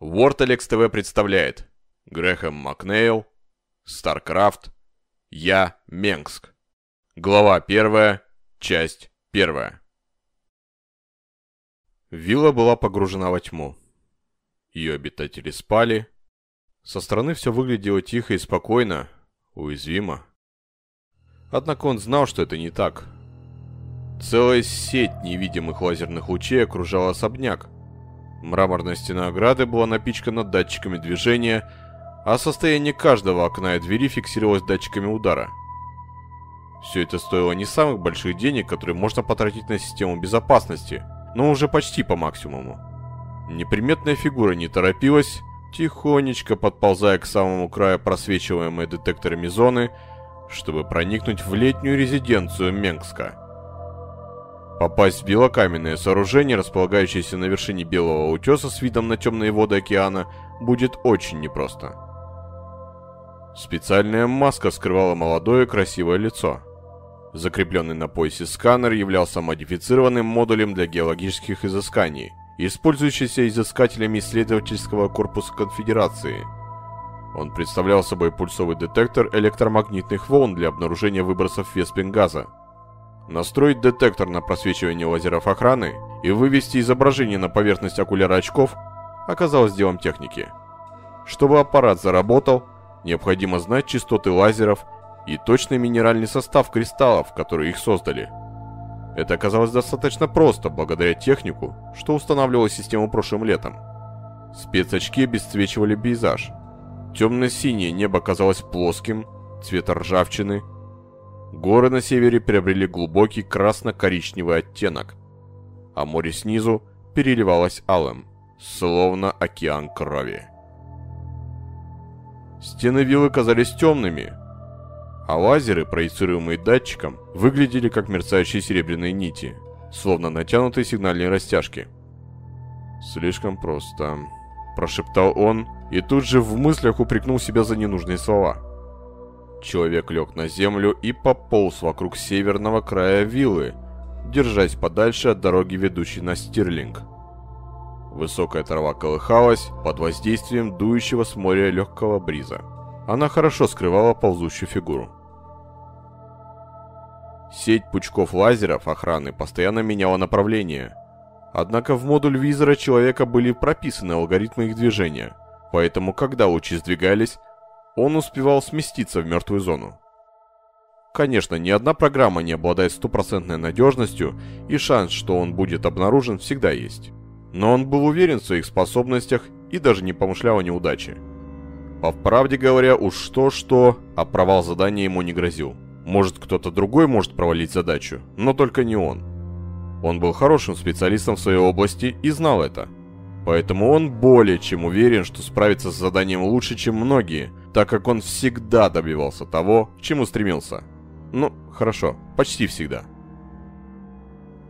Vortalex TV представляет Грэхэм Макнейл, StarCraft, Я, Менгск. Глава 1, часть 1. Вилла была погружена во тьму. Ее обитатели спали. Со стороны все выглядело тихо и спокойно, уязвимо. Однако он знал, что это не так. Целая сеть невидимых лазерных лучей окружала особняк, Мраморная стена ограды была напичкана датчиками движения, а состояние каждого окна и двери фиксировалось датчиками удара. Все это стоило не самых больших денег, которые можно потратить на систему безопасности, но уже почти по максимуму. Неприметная фигура не торопилась, тихонечко подползая к самому краю просвечиваемой детекторами зоны, чтобы проникнуть в летнюю резиденцию Менгска. Попасть в белокаменное сооружение, располагающееся на вершине белого утеса с видом на темные воды океана, будет очень непросто. Специальная маска скрывала молодое красивое лицо. Закрепленный на поясе сканер являлся модифицированным модулем для геологических изысканий, использующийся изыскателями исследовательского корпуса Конфедерации. Он представлял собой пульсовый детектор электромагнитных волн для обнаружения выбросов веспингаза, Настроить детектор на просвечивание лазеров охраны и вывести изображение на поверхность окуляра очков оказалось делом техники. Чтобы аппарат заработал, необходимо знать частоты лазеров и точный минеральный состав кристаллов, которые их создали. Это оказалось достаточно просто, благодаря технику, что устанавливала систему прошлым летом. Спецочки обесцвечивали пейзаж. Темно-синее небо казалось плоским, цвета ржавчины – Горы на севере приобрели глубокий красно-коричневый оттенок, а море снизу переливалось алым, словно океан крови. Стены виллы казались темными, а лазеры, проецируемые датчиком, выглядели как мерцающие серебряные нити, словно натянутые сигнальные растяжки. «Слишком просто», – прошептал он, и тут же в мыслях упрекнул себя за ненужные слова – Человек лег на землю и пополз вокруг северного края виллы, держась подальше от дороги, ведущей на Стирлинг. Высокая трава колыхалась под воздействием дующего с моря легкого бриза. Она хорошо скрывала ползущую фигуру. Сеть пучков лазеров охраны постоянно меняла направление. Однако в модуль визора человека были прописаны алгоритмы их движения, поэтому когда лучи сдвигались, он успевал сместиться в мертвую зону. Конечно, ни одна программа не обладает стопроцентной надежностью, и шанс, что он будет обнаружен, всегда есть. Но он был уверен в своих способностях и даже не помышлял о неудаче. По правде говоря, уж что-что, а провал задания ему не грозил. Может, кто-то другой может провалить задачу, но только не он. Он был хорошим специалистом в своей области и знал это. Поэтому он более чем уверен, что справится с заданием лучше, чем многие, так как он всегда добивался того, к чему стремился. Ну, хорошо, почти всегда.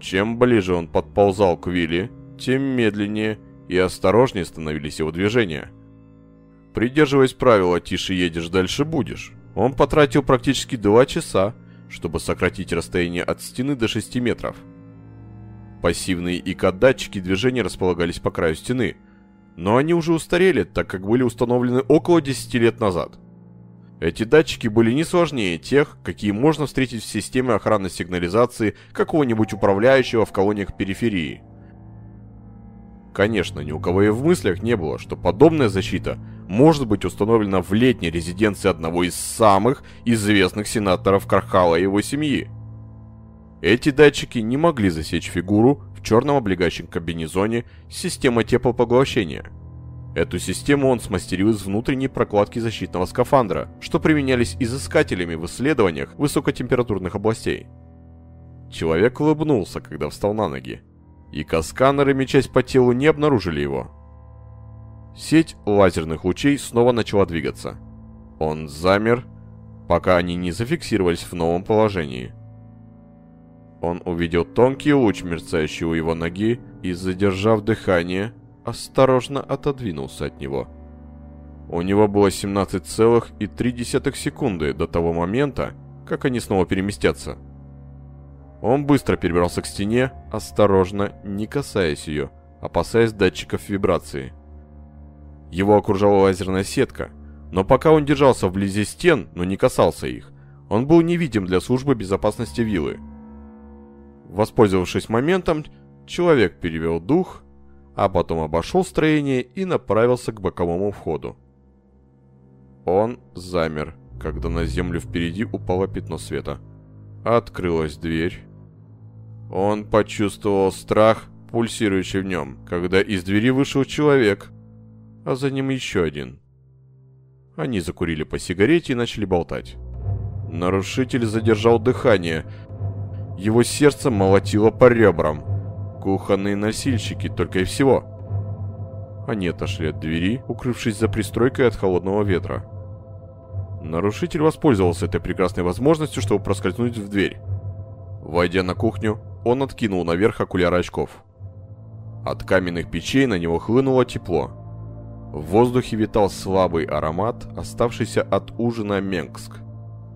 Чем ближе он подползал к Вилли, тем медленнее и осторожнее становились его движения. Придерживаясь правила «тише едешь, дальше будешь», он потратил практически два часа, чтобы сократить расстояние от стены до 6 метров. Пассивные ИК-датчики движения располагались по краю стены – но они уже устарели, так как были установлены около 10 лет назад. Эти датчики были не сложнее тех, какие можно встретить в системе охранной сигнализации какого-нибудь управляющего в колониях периферии. Конечно, ни у кого и в мыслях не было, что подобная защита может быть установлена в летней резиденции одного из самых известных сенаторов Кархала и его семьи. Эти датчики не могли засечь фигуру черном облегающем комбинезоне система теплопоглощения. Эту систему он смастерил из внутренней прокладки защитного скафандра, что применялись изыскателями в исследованиях высокотемпературных областей. Человек улыбнулся, когда встал на ноги, и касканеры, мечась по телу, не обнаружили его. Сеть лазерных лучей снова начала двигаться. Он замер, пока они не зафиксировались в новом положении – он увидел тонкий луч, мерцающий у его ноги, и, задержав дыхание, осторожно отодвинулся от него. У него было 17,3 секунды до того момента, как они снова переместятся. Он быстро перебрался к стене, осторожно, не касаясь ее, опасаясь датчиков вибрации. Его окружала лазерная сетка, но пока он держался вблизи стен, но не касался их, он был невидим для службы безопасности виллы. Воспользовавшись моментом, человек перевел дух, а потом обошел строение и направился к боковому входу. Он замер, когда на землю впереди упало пятно света. Открылась дверь. Он почувствовал страх, пульсирующий в нем, когда из двери вышел человек, а за ним еще один. Они закурили по сигарете и начали болтать. Нарушитель задержал дыхание. Его сердце молотило по ребрам. Кухонные носильщики только и всего. Они отошли от двери, укрывшись за пристройкой от холодного ветра. Нарушитель воспользовался этой прекрасной возможностью, чтобы проскользнуть в дверь. Войдя на кухню, он откинул наверх окуляр очков. От каменных печей на него хлынуло тепло. В воздухе витал слабый аромат, оставшийся от ужина Менгск.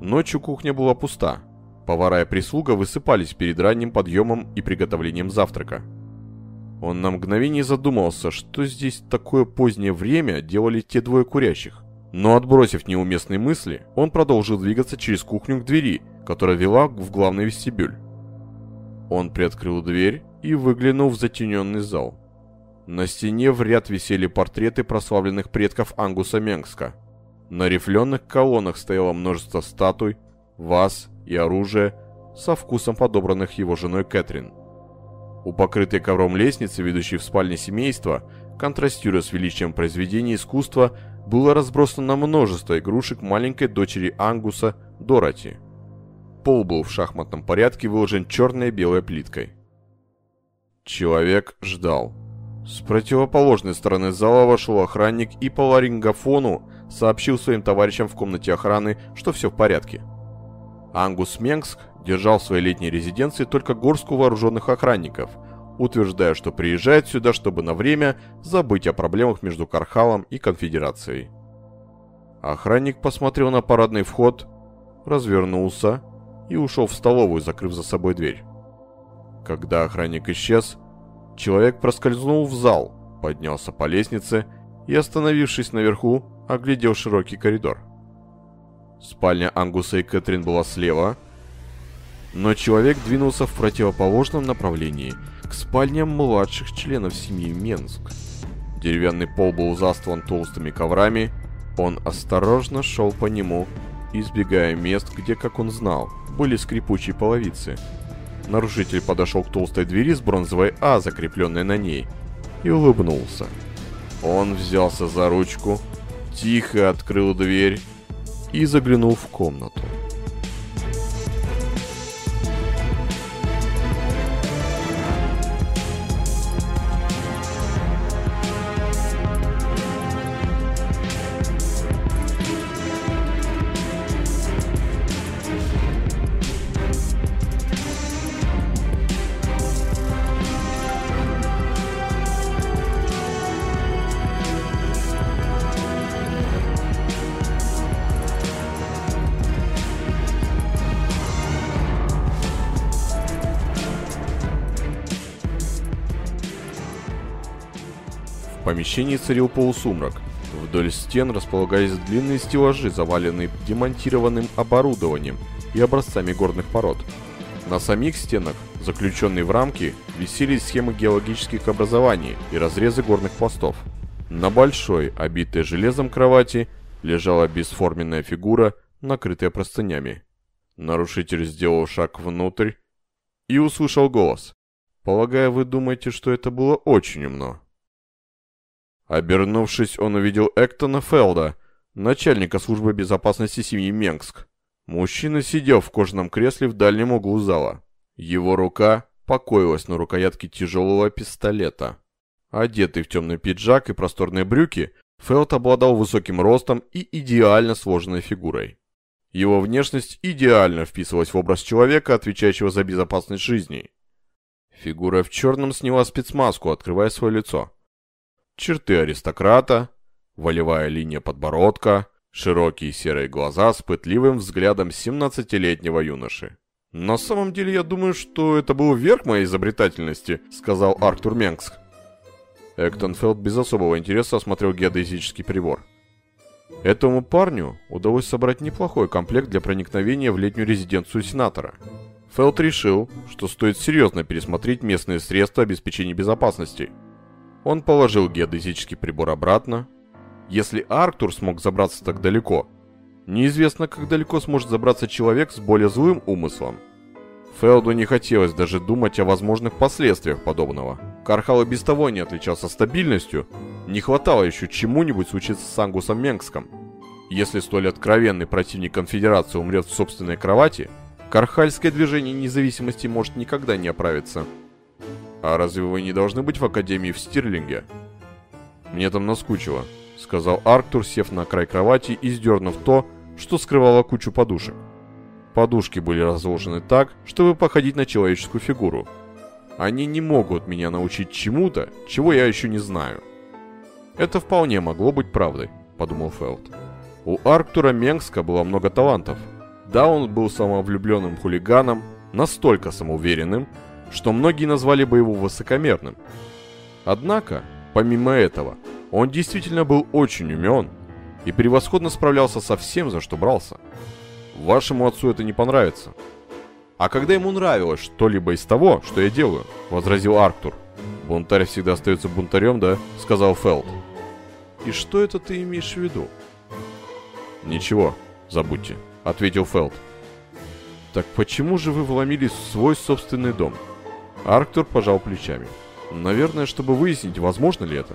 Ночью кухня была пуста. Повара и прислуга высыпались перед ранним подъемом и приготовлением завтрака. Он на мгновение задумался, что здесь такое позднее время делали те двое курящих. Но отбросив неуместные мысли, он продолжил двигаться через кухню к двери, которая вела в главный вестибюль. Он приоткрыл дверь и выглянул в затененный зал. На стене в ряд висели портреты прославленных предков Ангуса Менгска. На рифленых колоннах стояло множество статуй, ваз и оружия со вкусом подобранных его женой Кэтрин. У покрытой ковром лестницы, ведущей в спальне семейства, контрастируя с величием произведения искусства, было разбросано множество игрушек маленькой дочери Ангуса Дороти. Пол был в шахматном порядке выложен черной и белой плиткой. Человек ждал. С противоположной стороны зала вошел охранник и по ларингофону сообщил своим товарищам в комнате охраны, что все в порядке. Ангус Менгск держал в своей летней резиденции только горстку вооруженных охранников, утверждая, что приезжает сюда, чтобы на время забыть о проблемах между Кархалом и Конфедерацией. Охранник посмотрел на парадный вход, развернулся и ушел в столовую, закрыв за собой дверь. Когда охранник исчез, человек проскользнул в зал, поднялся по лестнице и, остановившись наверху, оглядел широкий коридор. Спальня Ангуса и Кэтрин была слева, но человек двинулся в противоположном направлении, к спальням младших членов семьи Менск. Деревянный пол был застлан толстыми коврами, он осторожно шел по нему, избегая мест, где, как он знал, были скрипучие половицы. Нарушитель подошел к толстой двери с бронзовой А, закрепленной на ней, и улыбнулся. Он взялся за ручку, тихо открыл дверь и заглянул в комнату. Помещении царил полусумрак. Вдоль стен располагались длинные стеллажи, заваленные демонтированным оборудованием и образцами горных пород. На самих стенах, заключенные в рамки, висели схемы геологических образований и разрезы горных пластов. На большой, обитой железом кровати, лежала бесформенная фигура, накрытая простынями. Нарушитель сделал шаг внутрь и услышал голос. «Полагаю, вы думаете, что это было очень умно?» Обернувшись, он увидел Эктона Фелда, начальника службы безопасности семьи Менгск. Мужчина сидел в кожаном кресле в дальнем углу зала. Его рука покоилась на рукоятке тяжелого пистолета. Одетый в темный пиджак и просторные брюки, Фелд обладал высоким ростом и идеально сложенной фигурой. Его внешность идеально вписывалась в образ человека, отвечающего за безопасность жизни. Фигура в черном сняла спецмаску, открывая свое лицо черты аристократа, волевая линия подбородка, широкие серые глаза с пытливым взглядом 17-летнего юноши. «На самом деле я думаю, что это был верх моей изобретательности», — сказал Артур Менгск. Эктонфелд без особого интереса осмотрел геодезический прибор. Этому парню удалось собрать неплохой комплект для проникновения в летнюю резиденцию сенатора. Фелд решил, что стоит серьезно пересмотреть местные средства обеспечения безопасности. Он положил геодезический прибор обратно. Если Арктур смог забраться так далеко, неизвестно, как далеко сможет забраться человек с более злым умыслом – Фелду не хотелось даже думать о возможных последствиях подобного. Кархал и без того не отличался стабильностью, не хватало еще чему-нибудь случиться с Ангусом Менгском. Если столь откровенный противник конфедерации умрет в собственной кровати, Кархальское движение независимости может никогда не оправиться. А разве вы не должны быть в Академии в Стирлинге? Мне там наскучило, сказал Арктур, сев на край кровати и сдернув то, что скрывало кучу подушек. Подушки были разложены так, чтобы походить на человеческую фигуру. Они не могут меня научить чему-то, чего я еще не знаю. Это вполне могло быть правдой, подумал Фелд. У Арктура Менгска было много талантов. Да, он был самовлюбленным хулиганом, настолько самоуверенным, что многие назвали бы его высокомерным. Однако, помимо этого, он действительно был очень умен и превосходно справлялся со всем, за что брался – Вашему отцу это не понравится. А когда ему нравилось что-либо из того, что я делаю, возразил Арктур. Бунтарь всегда остается бунтарем, да? Сказал Фелд. И что это ты имеешь в виду? Ничего, забудьте, ответил Фелд. Так почему же вы вломились в свой собственный дом? Арктур пожал плечами. Наверное, чтобы выяснить, возможно ли это.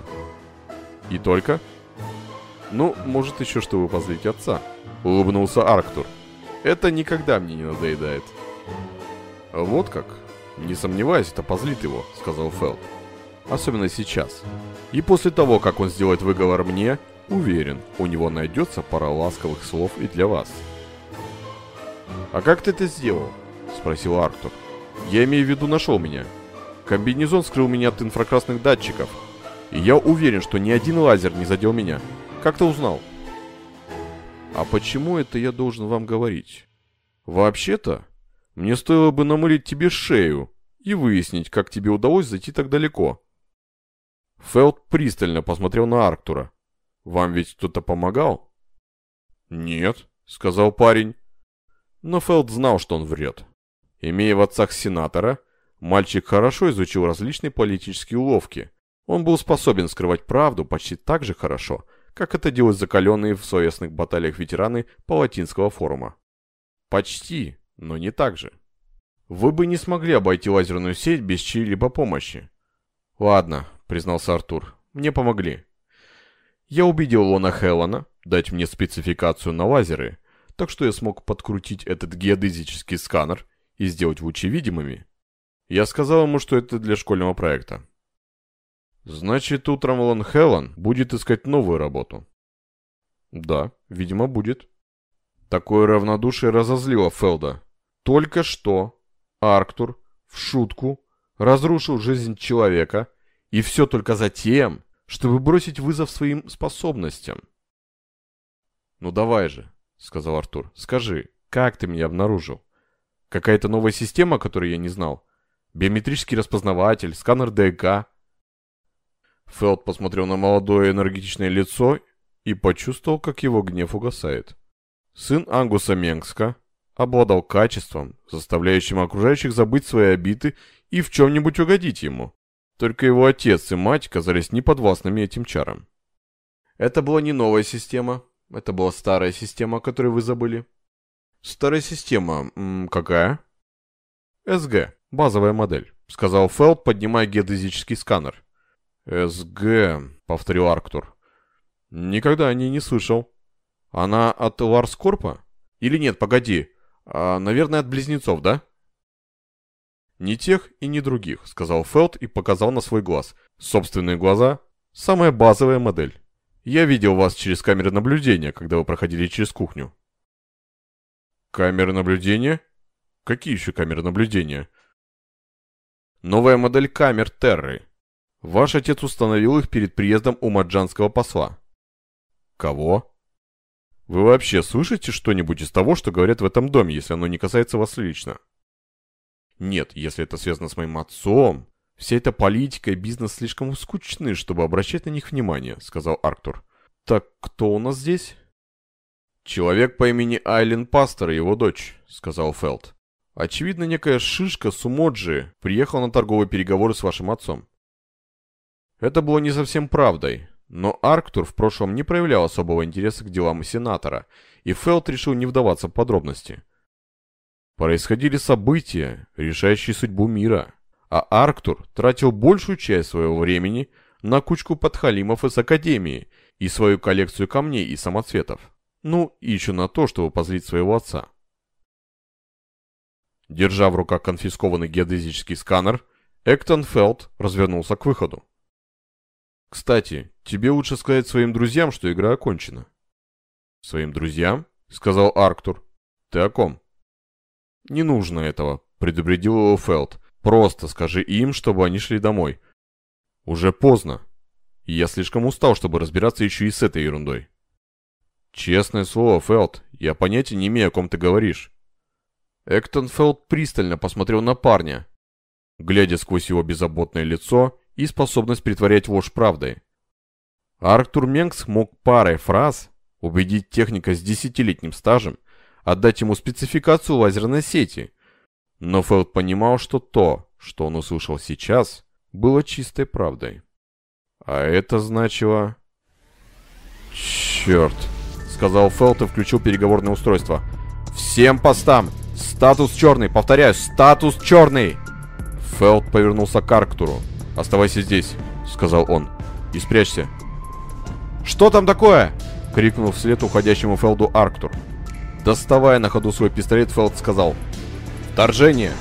И только? Ну, может еще, чтобы позлить отца. Улыбнулся Арктур. Это никогда мне не надоедает. Вот как? Не сомневаюсь, это позлит его, сказал Фелд. Особенно сейчас. И после того, как он сделает выговор мне, уверен, у него найдется пара ласковых слов и для вас. «А как ты это сделал?» – спросил Артур. «Я имею в виду нашел меня. Комбинезон скрыл меня от инфракрасных датчиков. И я уверен, что ни один лазер не задел меня. Как ты узнал?» А почему это я должен вам говорить? Вообще-то, мне стоило бы намылить тебе шею и выяснить, как тебе удалось зайти так далеко. Фелд пристально посмотрел на Арктура. Вам ведь кто-то помогал? Нет, сказал парень. Но Фелд знал, что он врет. Имея в отцах сенатора, мальчик хорошо изучил различные политические уловки. Он был способен скрывать правду почти так же хорошо, как это делают закаленные в словесных баталиях ветераны Палатинского форума. Почти, но не так же. Вы бы не смогли обойти лазерную сеть без чьей-либо помощи. Ладно, признался Артур, мне помогли. Я убедил Лона Хеллана дать мне спецификацию на лазеры, так что я смог подкрутить этот геодезический сканер и сделать лучи видимыми. Я сказал ему, что это для школьного проекта. Значит, утром Лон Хеллан будет искать новую работу. Да, видимо, будет. Такое равнодушие разозлило Фелда. Только что Арктур в шутку разрушил жизнь человека, и все только за тем, чтобы бросить вызов своим способностям. «Ну давай же», — сказал Артур, — «скажи, как ты меня обнаружил? Какая-то новая система, которую я не знал? Биометрический распознаватель, сканер ДНК?» Фелд посмотрел на молодое энергетичное лицо и почувствовал, как его гнев угасает. Сын Ангуса Менгска обладал качеством, заставляющим окружающих забыть свои обиды и в чем-нибудь угодить ему. Только его отец и мать казались неподвластными этим чарам. Это была не новая система, это была старая система, о которой вы забыли. Старая система, м какая? СГ, базовая модель, сказал Фелд, поднимая геодезический сканер. «СГ», — повторил Арктур. «Никогда о ней не слышал. Она от Ларскорпа? Или нет, погоди. А, наверное, от близнецов, да?» «Ни тех и ни других», — сказал Фелд и показал на свой глаз. «Собственные глаза — самая базовая модель. Я видел вас через камеры наблюдения, когда вы проходили через кухню». «Камеры наблюдения? Какие еще камеры наблюдения?» «Новая модель камер Терры», Ваш отец установил их перед приездом у маджанского посла. Кого? Вы вообще слышите что-нибудь из того, что говорят в этом доме, если оно не касается вас лично? Нет, если это связано с моим отцом, «Вся эта политика и бизнес слишком скучны, чтобы обращать на них внимание», — сказал Арктур. «Так кто у нас здесь?» «Человек по имени Айлен Пастор и его дочь», — сказал Фелд. «Очевидно, некая шишка Сумоджи приехала на торговые переговоры с вашим отцом». Это было не совсем правдой, но Арктур в прошлом не проявлял особого интереса к делам сенатора, и Фелд решил не вдаваться в подробности. Происходили события, решающие судьбу мира, а Арктур тратил большую часть своего времени на кучку подхалимов из Академии и свою коллекцию камней и самоцветов. Ну, и еще на то, чтобы позлить своего отца. Держа в руках конфискованный геодезический сканер, Эктон Фелд развернулся к выходу. «Кстати, тебе лучше сказать своим друзьям, что игра окончена». «Своим друзьям?» — сказал Арктур. «Ты о ком?» «Не нужно этого», — предупредил его Фелд. «Просто скажи им, чтобы они шли домой». «Уже поздно. Я слишком устал, чтобы разбираться еще и с этой ерундой». «Честное слово, Фелд, я понятия не имею, о ком ты говоришь». Эктон Фелд пристально посмотрел на парня, глядя сквозь его беззаботное лицо и способность притворять ложь правдой. Арктур Менкс мог парой фраз убедить техника с десятилетним стажем отдать ему спецификацию лазерной сети, но Фелд понимал, что то, что он услышал сейчас, было чистой правдой. А это значило... «Черт!» — сказал Фелд и включил переговорное устройство. «Всем постам! Статус черный! Повторяю, статус черный!» Фелд повернулся к Арктуру. «Оставайся здесь», — сказал он. «И спрячься». «Что там такое?» — крикнул вслед уходящему Фелду Арктур. Доставая на ходу свой пистолет, Фелд сказал «Вторжение!»